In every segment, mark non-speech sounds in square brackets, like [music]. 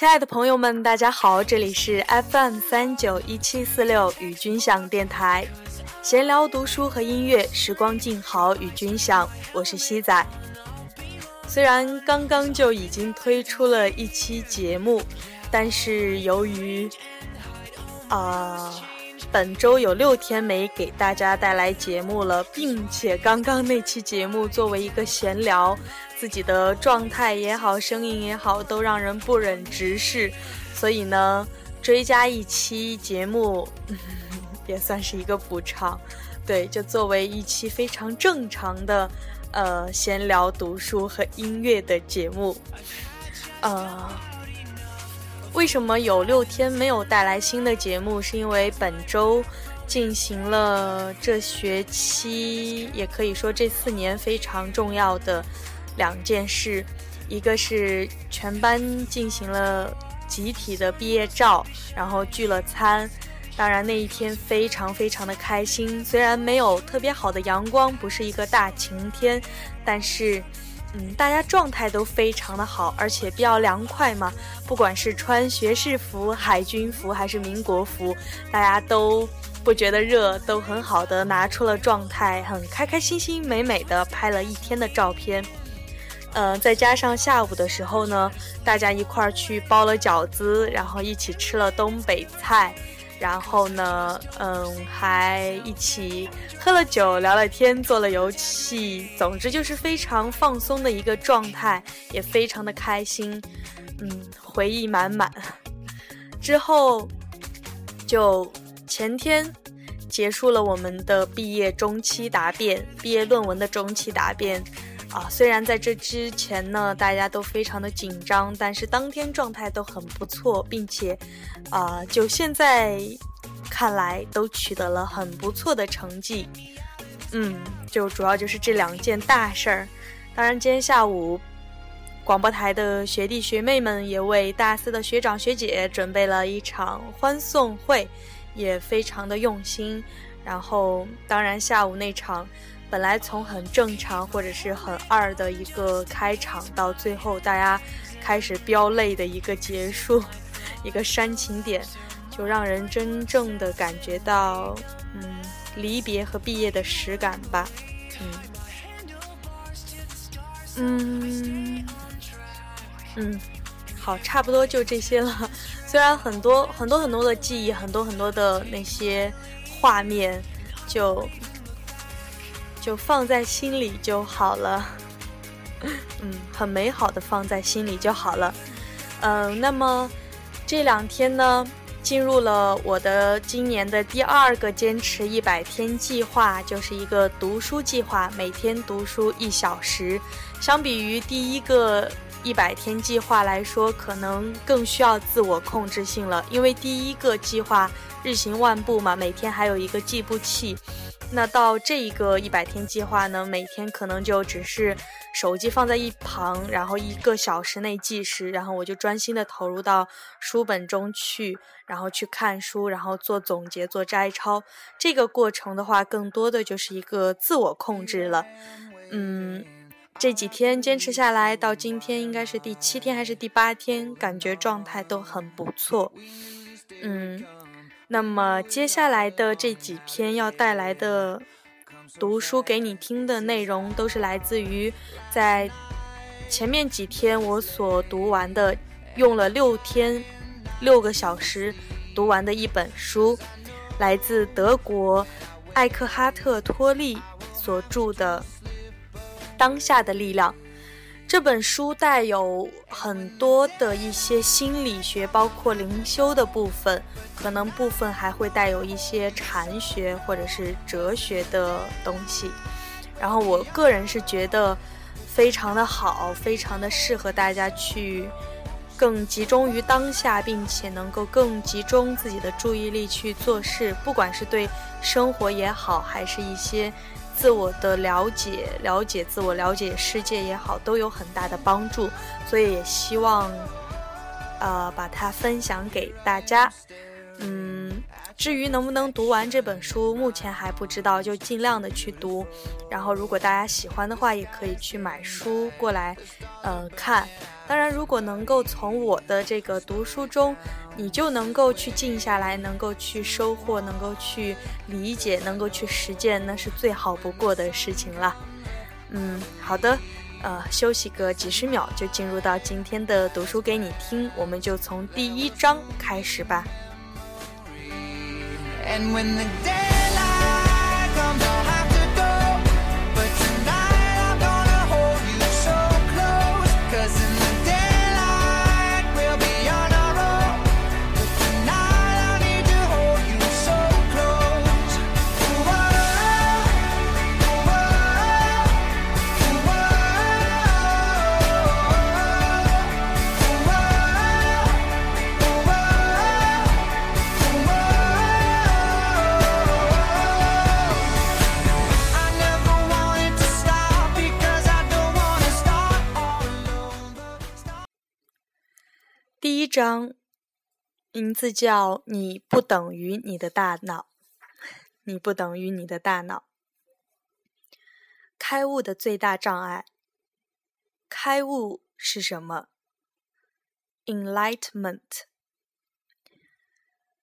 亲爱的朋友们，大家好，这里是 FM 三九一七四六与君享电台，闲聊读书和音乐，时光静好与君享，我是西仔。虽然刚刚就已经推出了一期节目，但是由于啊本周有六天没给大家带来节目了，并且刚刚那期节目作为一个闲聊。自己的状态也好，声音也好，都让人不忍直视，所以呢，[laughs] 追加一期节目 [laughs] 也算是一个补偿。对，就作为一期非常正常的呃闲聊、读书和音乐的节目。呃，为什么有六天没有带来新的节目？是因为本周进行了这学期，也可以说这四年非常重要的。两件事，一个是全班进行了集体的毕业照，然后聚了餐。当然那一天非常非常的开心，虽然没有特别好的阳光，不是一个大晴天，但是，嗯，大家状态都非常的好，而且比较凉快嘛。不管是穿学士服、海军服还是民国服，大家都不觉得热，都很好的拿出了状态，很开开心心、美美的拍了一天的照片。嗯，再加上下午的时候呢，大家一块儿去包了饺子，然后一起吃了东北菜，然后呢，嗯，还一起喝了酒、聊了天、做了游戏，总之就是非常放松的一个状态，也非常的开心，嗯，回忆满满。之后就前天结束了我们的毕业中期答辩，毕业论文的中期答辩。啊，虽然在这之前呢，大家都非常的紧张，但是当天状态都很不错，并且，啊，就现在看来都取得了很不错的成绩。嗯，就主要就是这两件大事儿。当然，今天下午广播台的学弟学妹们也为大四的学长学姐准备了一场欢送会，也非常的用心。然后，当然下午那场。本来从很正常或者是很二的一个开场，到最后大家开始飙泪的一个结束，[laughs] 一个煽情点，就让人真正的感觉到，嗯，离别和毕业的实感吧，嗯，嗯，嗯，好，差不多就这些了。虽然很多很多很多的记忆，很多很多的那些画面，就。就放在心里就好了，[laughs] 嗯，很美好的放在心里就好了，嗯，那么这两天呢，进入了我的今年的第二个坚持一百天计划，就是一个读书计划，每天读书一小时。相比于第一个一百天计划来说，可能更需要自我控制性了，因为第一个计划日行万步嘛，每天还有一个计步器。那到这一个一百天计划呢，每天可能就只是手机放在一旁，然后一个小时内计时，然后我就专心的投入到书本中去，然后去看书，然后做总结、做摘抄。这个过程的话，更多的就是一个自我控制了。嗯，这几天坚持下来，到今天应该是第七天还是第八天，感觉状态都很不错。嗯。那么接下来的这几篇要带来的读书给你听的内容，都是来自于在前面几天我所读完的，用了六天六个小时读完的一本书，来自德国艾克哈特·托利所著的《当下的力量》。这本书带有很多的一些心理学，包括灵修的部分，可能部分还会带有一些禅学或者是哲学的东西。然后我个人是觉得非常的好，非常的适合大家去更集中于当下，并且能够更集中自己的注意力去做事，不管是对生活也好，还是一些。自我的了解，了解自我，了解世界也好，都有很大的帮助。所以也希望，呃，把它分享给大家。嗯，至于能不能读完这本书，目前还不知道，就尽量的去读。然后，如果大家喜欢的话，也可以去买书过来，呃，看。当然，如果能够从我的这个读书中，你就能够去静下来，能够去收获，能够去理解，能够去实践，那是最好不过的事情了。嗯，好的，呃，休息个几十秒，就进入到今天的读书给你听，我们就从第一章开始吧。And when the daylight comes on 名字叫“你不等于你的大脑”，你不等于你的大脑。开悟的最大障碍。开悟是什么？Enlightenment。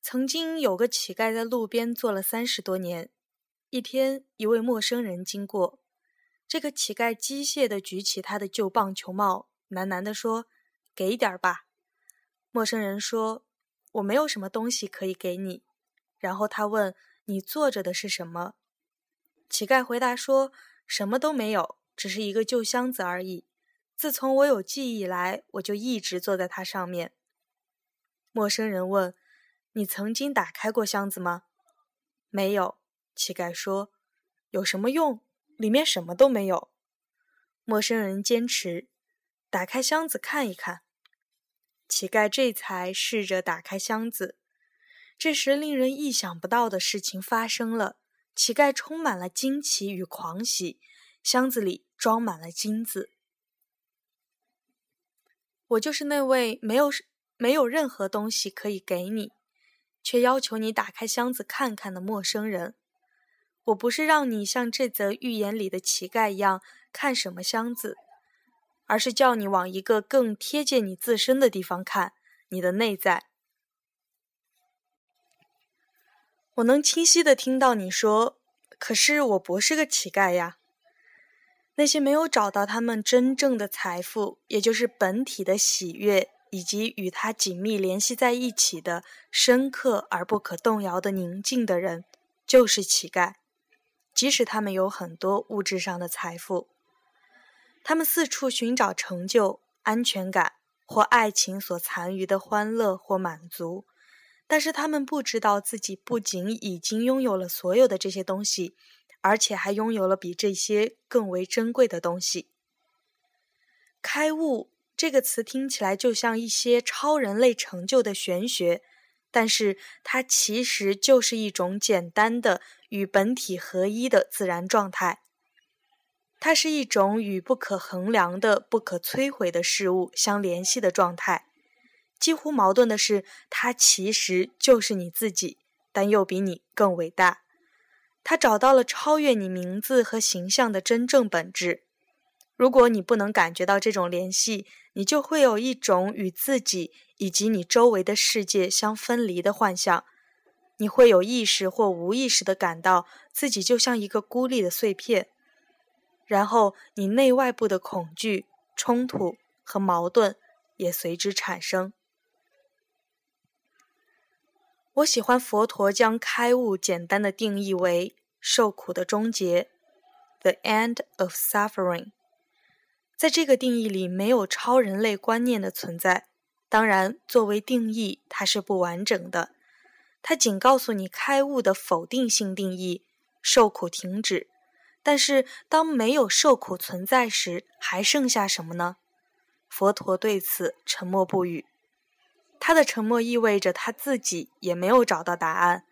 曾经有个乞丐在路边坐了三十多年。一天，一位陌生人经过，这个乞丐机械地举起他的旧棒球帽，喃喃地说：“给点吧。”陌生人说：“我没有什么东西可以给你。”然后他问：“你坐着的是什么？”乞丐回答说：“什么都没有，只是一个旧箱子而已。自从我有记忆以来，我就一直坐在它上面。”陌生人问：“你曾经打开过箱子吗？”“没有。”乞丐说。“有什么用？里面什么都没有。”陌生人坚持：“打开箱子看一看。”乞丐这才试着打开箱子，这时令人意想不到的事情发生了。乞丐充满了惊奇与狂喜，箱子里装满了金子。我就是那位没有没有任何东西可以给你，却要求你打开箱子看看的陌生人。我不是让你像这则寓言里的乞丐一样看什么箱子。而是叫你往一个更贴近你自身的地方看，你的内在。我能清晰的听到你说：“可是我不是个乞丐呀。”那些没有找到他们真正的财富，也就是本体的喜悦，以及与它紧密联系在一起的深刻而不可动摇的宁静的人，就是乞丐，即使他们有很多物质上的财富。他们四处寻找成就、安全感或爱情所残余的欢乐或满足，但是他们不知道自己不仅已经拥有了所有的这些东西，而且还拥有了比这些更为珍贵的东西。开悟这个词听起来就像一些超人类成就的玄学，但是它其实就是一种简单的与本体合一的自然状态。它是一种与不可衡量的、不可摧毁的事物相联系的状态。几乎矛盾的是，它其实就是你自己，但又比你更伟大。它找到了超越你名字和形象的真正本质。如果你不能感觉到这种联系，你就会有一种与自己以及你周围的世界相分离的幻象。你会有意识或无意识地感到自己就像一个孤立的碎片。然后，你内外部的恐惧、冲突和矛盾也随之产生。我喜欢佛陀将开悟简单的定义为受苦的终结 （the end of suffering）。在这个定义里，没有超人类观念的存在。当然，作为定义，它是不完整的。它仅告诉你开悟的否定性定义：受苦停止。但是，当没有受苦存在时，还剩下什么呢？佛陀对此沉默不语。他的沉默意味着他自己也没有找到答案。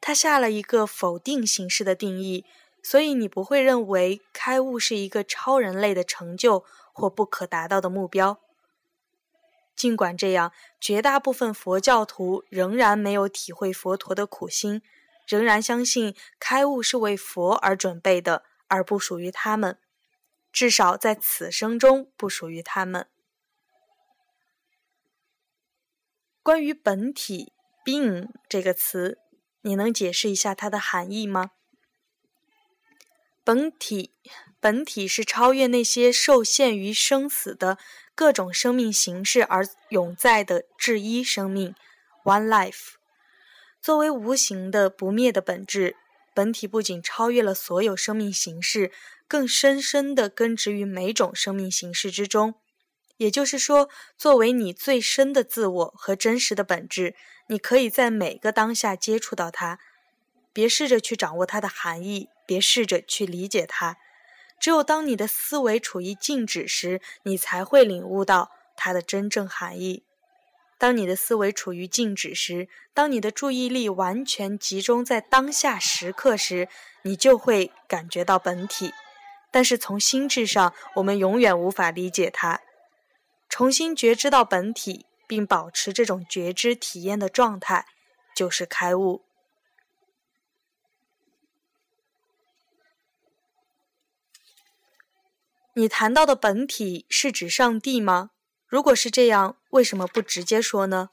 他下了一个否定形式的定义，所以你不会认为开悟是一个超人类的成就或不可达到的目标。尽管这样，绝大部分佛教徒仍然没有体会佛陀的苦心，仍然相信开悟是为佛而准备的，而不属于他们。至少在此生中不属于他们。关于“本体 ”（being） 这个词，你能解释一下它的含义吗？本体，本体是超越那些受限于生死的各种生命形式而永在的至一生命 （One Life）。作为无形的不灭的本质，本体不仅超越了所有生命形式。更深深地根植于每种生命形式之中，也就是说，作为你最深的自我和真实的本质，你可以在每个当下接触到它。别试着去掌握它的含义，别试着去理解它。只有当你的思维处于静止时，你才会领悟到它的真正含义。当你的思维处于静止时，当你的注意力完全集中在当下时刻时，你就会感觉到本体。但是从心智上，我们永远无法理解它。重新觉知到本体，并保持这种觉知体验的状态，就是开悟。你谈到的本体是指上帝吗？如果是这样，为什么不直接说呢？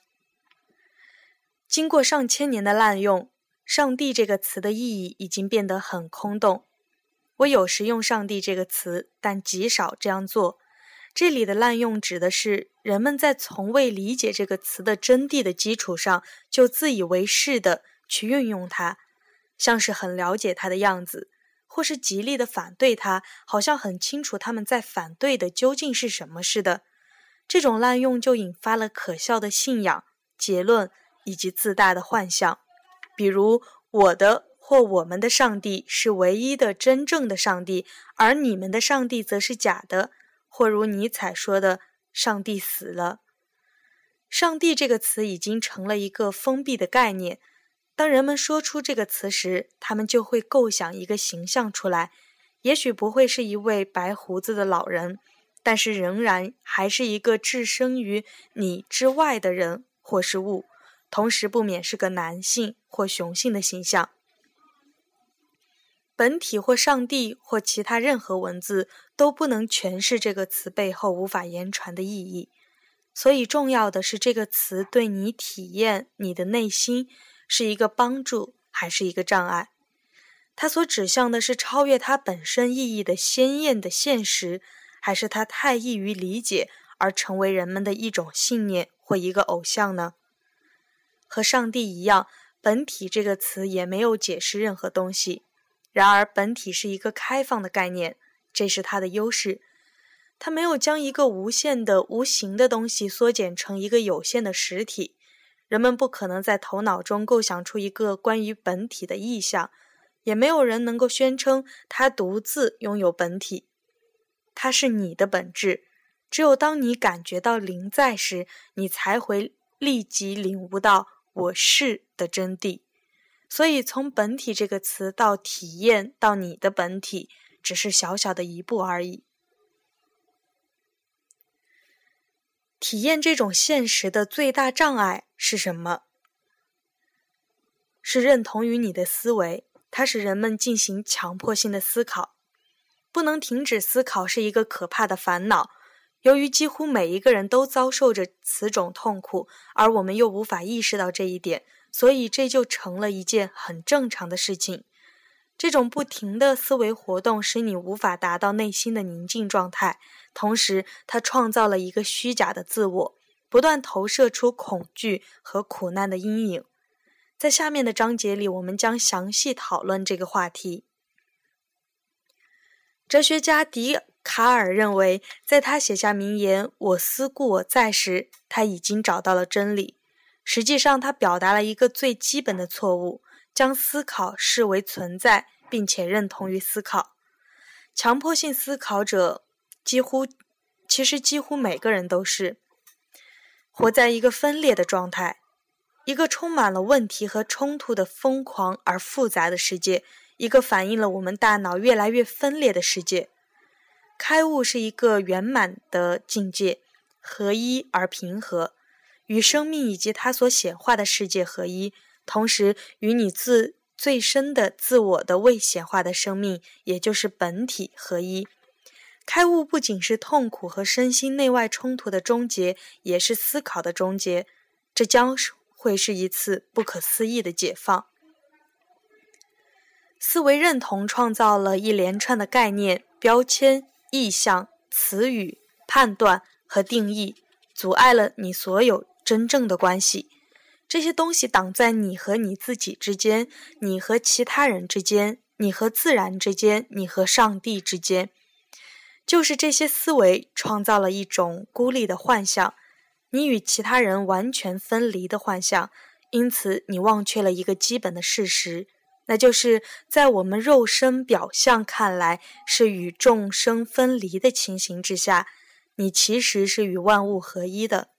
经过上千年的滥用，“上帝”这个词的意义已经变得很空洞。我有时用“上帝”这个词，但极少这样做。这里的滥用指的是人们在从未理解这个词的真谛的基础上，就自以为是的去运用它，像是很了解它的样子，或是极力的反对它，好像很清楚他们在反对的究竟是什么似的。这种滥用就引发了可笑的信仰、结论以及自大的幻象，比如我的。或我们的上帝是唯一的真正的上帝，而你们的上帝则是假的。或如尼采说的：“上帝死了。”上帝这个词已经成了一个封闭的概念。当人们说出这个词时，他们就会构想一个形象出来，也许不会是一位白胡子的老人，但是仍然还是一个置身于你之外的人或是物，同时不免是个男性或雄性的形象。本体或上帝或其他任何文字都不能诠释这个词背后无法言传的意义，所以重要的是这个词对你体验你的内心是一个帮助还是一个障碍？它所指向的是超越它本身意义的鲜艳的现实，还是它太易于理解而成为人们的一种信念或一个偶像呢？和上帝一样，本体这个词也没有解释任何东西。然而，本体是一个开放的概念，这是它的优势。它没有将一个无限的、无形的东西缩减成一个有限的实体。人们不可能在头脑中构想出一个关于本体的意象，也没有人能够宣称它独自拥有本体。它是你的本质。只有当你感觉到灵在时，你才会立即领悟到“我是”的真谛。所以，从“本体”这个词到体验到你的本体，只是小小的一步而已。体验这种现实的最大障碍是什么？是认同于你的思维，它使人们进行强迫性的思考。不能停止思考是一个可怕的烦恼。由于几乎每一个人都遭受着此种痛苦，而我们又无法意识到这一点。所以这就成了一件很正常的事情。这种不停的思维活动使你无法达到内心的宁静状态，同时它创造了一个虚假的自我，不断投射出恐惧和苦难的阴影。在下面的章节里，我们将详细讨论这个话题。哲学家笛卡尔认为，在他写下名言“我思故我在”时，他已经找到了真理。实际上，他表达了一个最基本的错误：将思考视为存在，并且认同于思考。强迫性思考者几乎，其实几乎每个人都是活在一个分裂的状态，一个充满了问题和冲突的疯狂而复杂的世界，一个反映了我们大脑越来越分裂的世界。开悟是一个圆满的境界。合一而平和，与生命以及它所显化的世界合一，同时与你自最深的自我的未显化的生命，也就是本体合一。开悟不仅是痛苦和身心内外冲突的终结，也是思考的终结。这将会是一次不可思议的解放。思维认同创造了一连串的概念、标签、意象、词语、判断和定义，阻碍了你所有真正的关系。这些东西挡在你和你自己之间，你和其他人之间，你和自然之间，你和上帝之间。就是这些思维创造了一种孤立的幻象，你与其他人完全分离的幻象。因此，你忘却了一个基本的事实，那就是在我们肉身表象看来是与众生分离的情形之下，你其实是与万物合一的。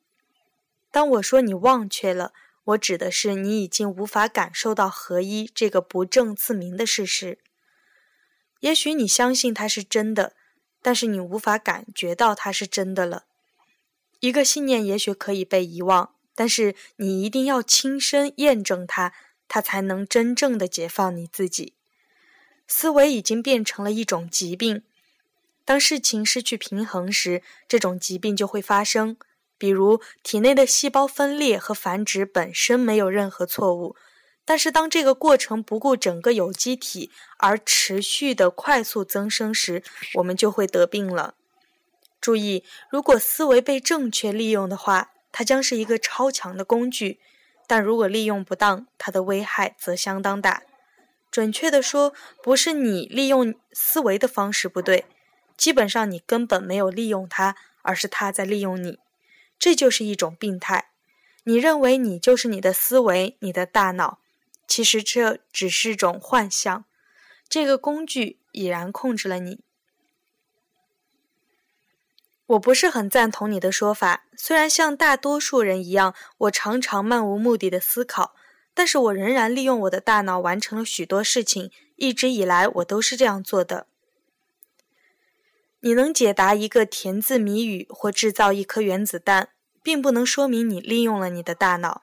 当我说你忘却了，我指的是你已经无法感受到合一这个不证自明的事实。也许你相信它是真的。但是你无法感觉到它是真的了。一个信念也许可以被遗忘，但是你一定要亲身验证它，它才能真正的解放你自己。思维已经变成了一种疾病，当事情失去平衡时，这种疾病就会发生。比如体内的细胞分裂和繁殖本身没有任何错误。但是，当这个过程不顾整个有机体而持续的快速增生时，我们就会得病了。注意，如果思维被正确利用的话，它将是一个超强的工具；但如果利用不当，它的危害则相当大。准确的说，不是你利用思维的方式不对，基本上你根本没有利用它，而是它在利用你。这就是一种病态。你认为你就是你的思维，你的大脑。其实这只是种幻象，这个工具已然控制了你。我不是很赞同你的说法，虽然像大多数人一样，我常常漫无目的的思考，但是我仍然利用我的大脑完成了许多事情。一直以来，我都是这样做的。你能解答一个填字谜语或制造一颗原子弹，并不能说明你利用了你的大脑，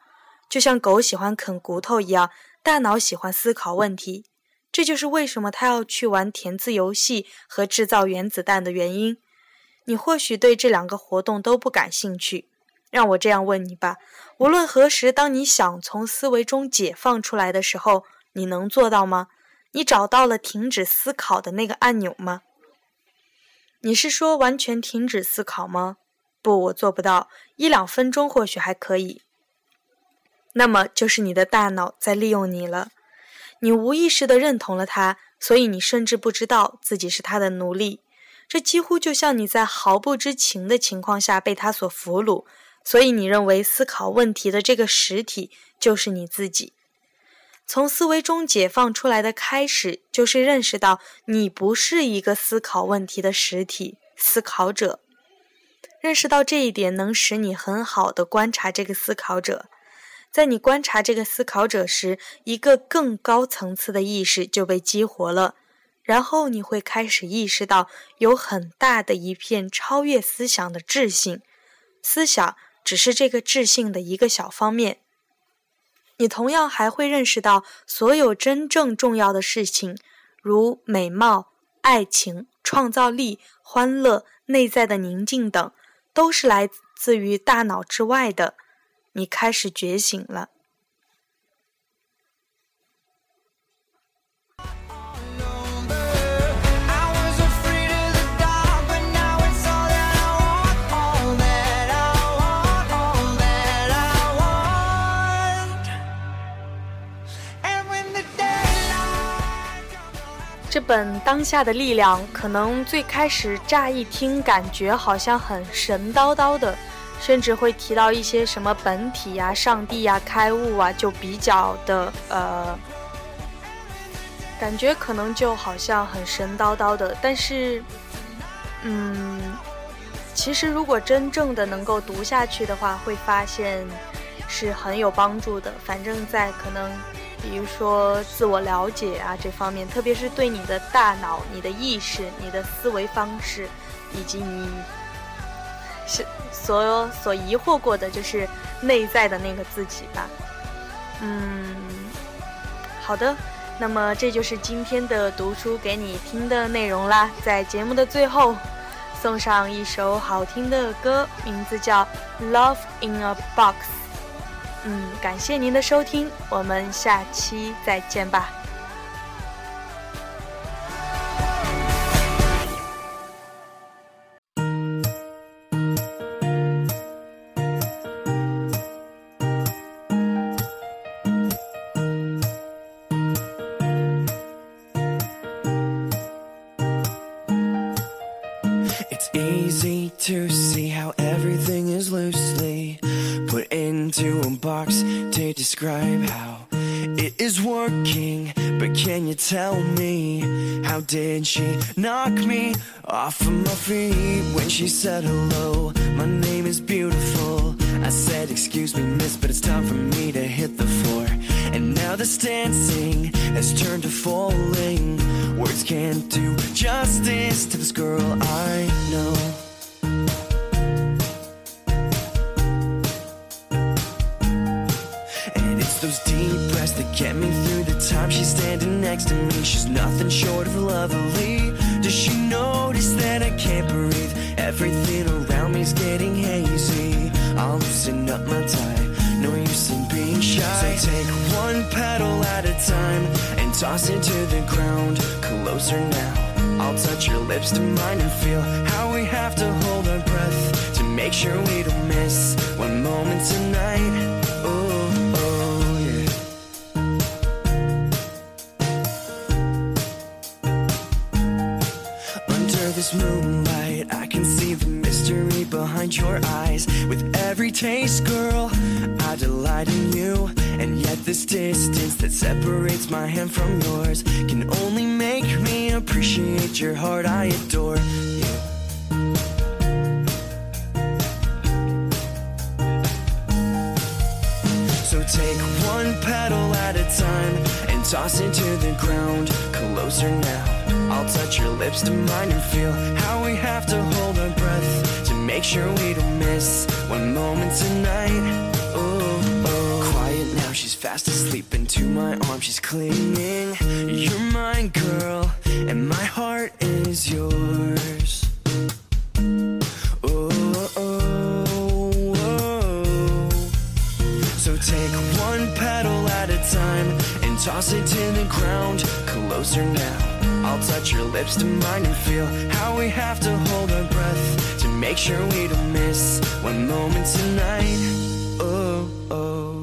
就像狗喜欢啃骨头一样。大脑喜欢思考问题，这就是为什么他要去玩填字游戏和制造原子弹的原因。你或许对这两个活动都不感兴趣。让我这样问你吧：无论何时，当你想从思维中解放出来的时候，你能做到吗？你找到了停止思考的那个按钮吗？你是说完全停止思考吗？不，我做不到。一两分钟或许还可以。那么就是你的大脑在利用你了，你无意识地认同了它，所以你甚至不知道自己是他的奴隶。这几乎就像你在毫不知情的情况下被他所俘虏，所以你认为思考问题的这个实体就是你自己。从思维中解放出来的开始，就是认识到你不是一个思考问题的实体思考者。认识到这一点，能使你很好的观察这个思考者。在你观察这个思考者时，一个更高层次的意识就被激活了，然后你会开始意识到有很大的一片超越思想的智性，思想只是这个智性的一个小方面。你同样还会认识到，所有真正重要的事情，如美貌、爱情、创造力、欢乐、内在的宁静等，都是来自于大脑之外的。你开始觉醒了。这本《当下的力量》可能最开始乍一听，感觉好像很神叨叨的。甚至会提到一些什么本体呀、上帝呀、开悟啊，就比较的呃，感觉可能就好像很神叨叨的。但是，嗯，其实如果真正的能够读下去的话，会发现是很有帮助的。反正，在可能比如说自我了解啊这方面，特别是对你的大脑、你的意识、你的思维方式，以及你。是所有所疑惑过的，就是内在的那个自己吧。嗯，好的，那么这就是今天的读书给你听的内容啦。在节目的最后，送上一首好听的歌，名字叫《Love in a Box》。嗯，感谢您的收听，我们下期再见吧。Did she knock me off of my feet when she said hello? My name is beautiful. I said, Excuse me, miss, but it's time for me to hit the floor. And now this dancing has turned to falling. Words can't do justice to this girl I know. And it's those deep breaths that get me through time she's standing next to me. She's nothing short of lovely. Does she notice that I can't breathe? Everything around me's getting hazy. I'll loosen up my tie. No use in being shy. So take one petal at a time and toss it to the ground. Closer now. I'll touch your lips to mine and feel how we have to hold our breath to make sure we don't miss one moment tonight. Moonlight, I can see the mystery behind your eyes. With every taste, girl, I delight in you. And yet, this distance that separates my hand from yours can only make me appreciate your heart. I adore you. So take and toss it to the ground. Closer now I'll touch your lips to mine and feel how we have to hold our breath to make sure we don't miss one moment tonight. Quiet now, she's fast asleep into my arms, she's clinging. You're mine, girl, and my heart is yours. Toss it to the ground. Closer now I'll touch your lips to mine and feel how we have to hold our breath to make sure we don't miss one moment tonight. Oh, oh.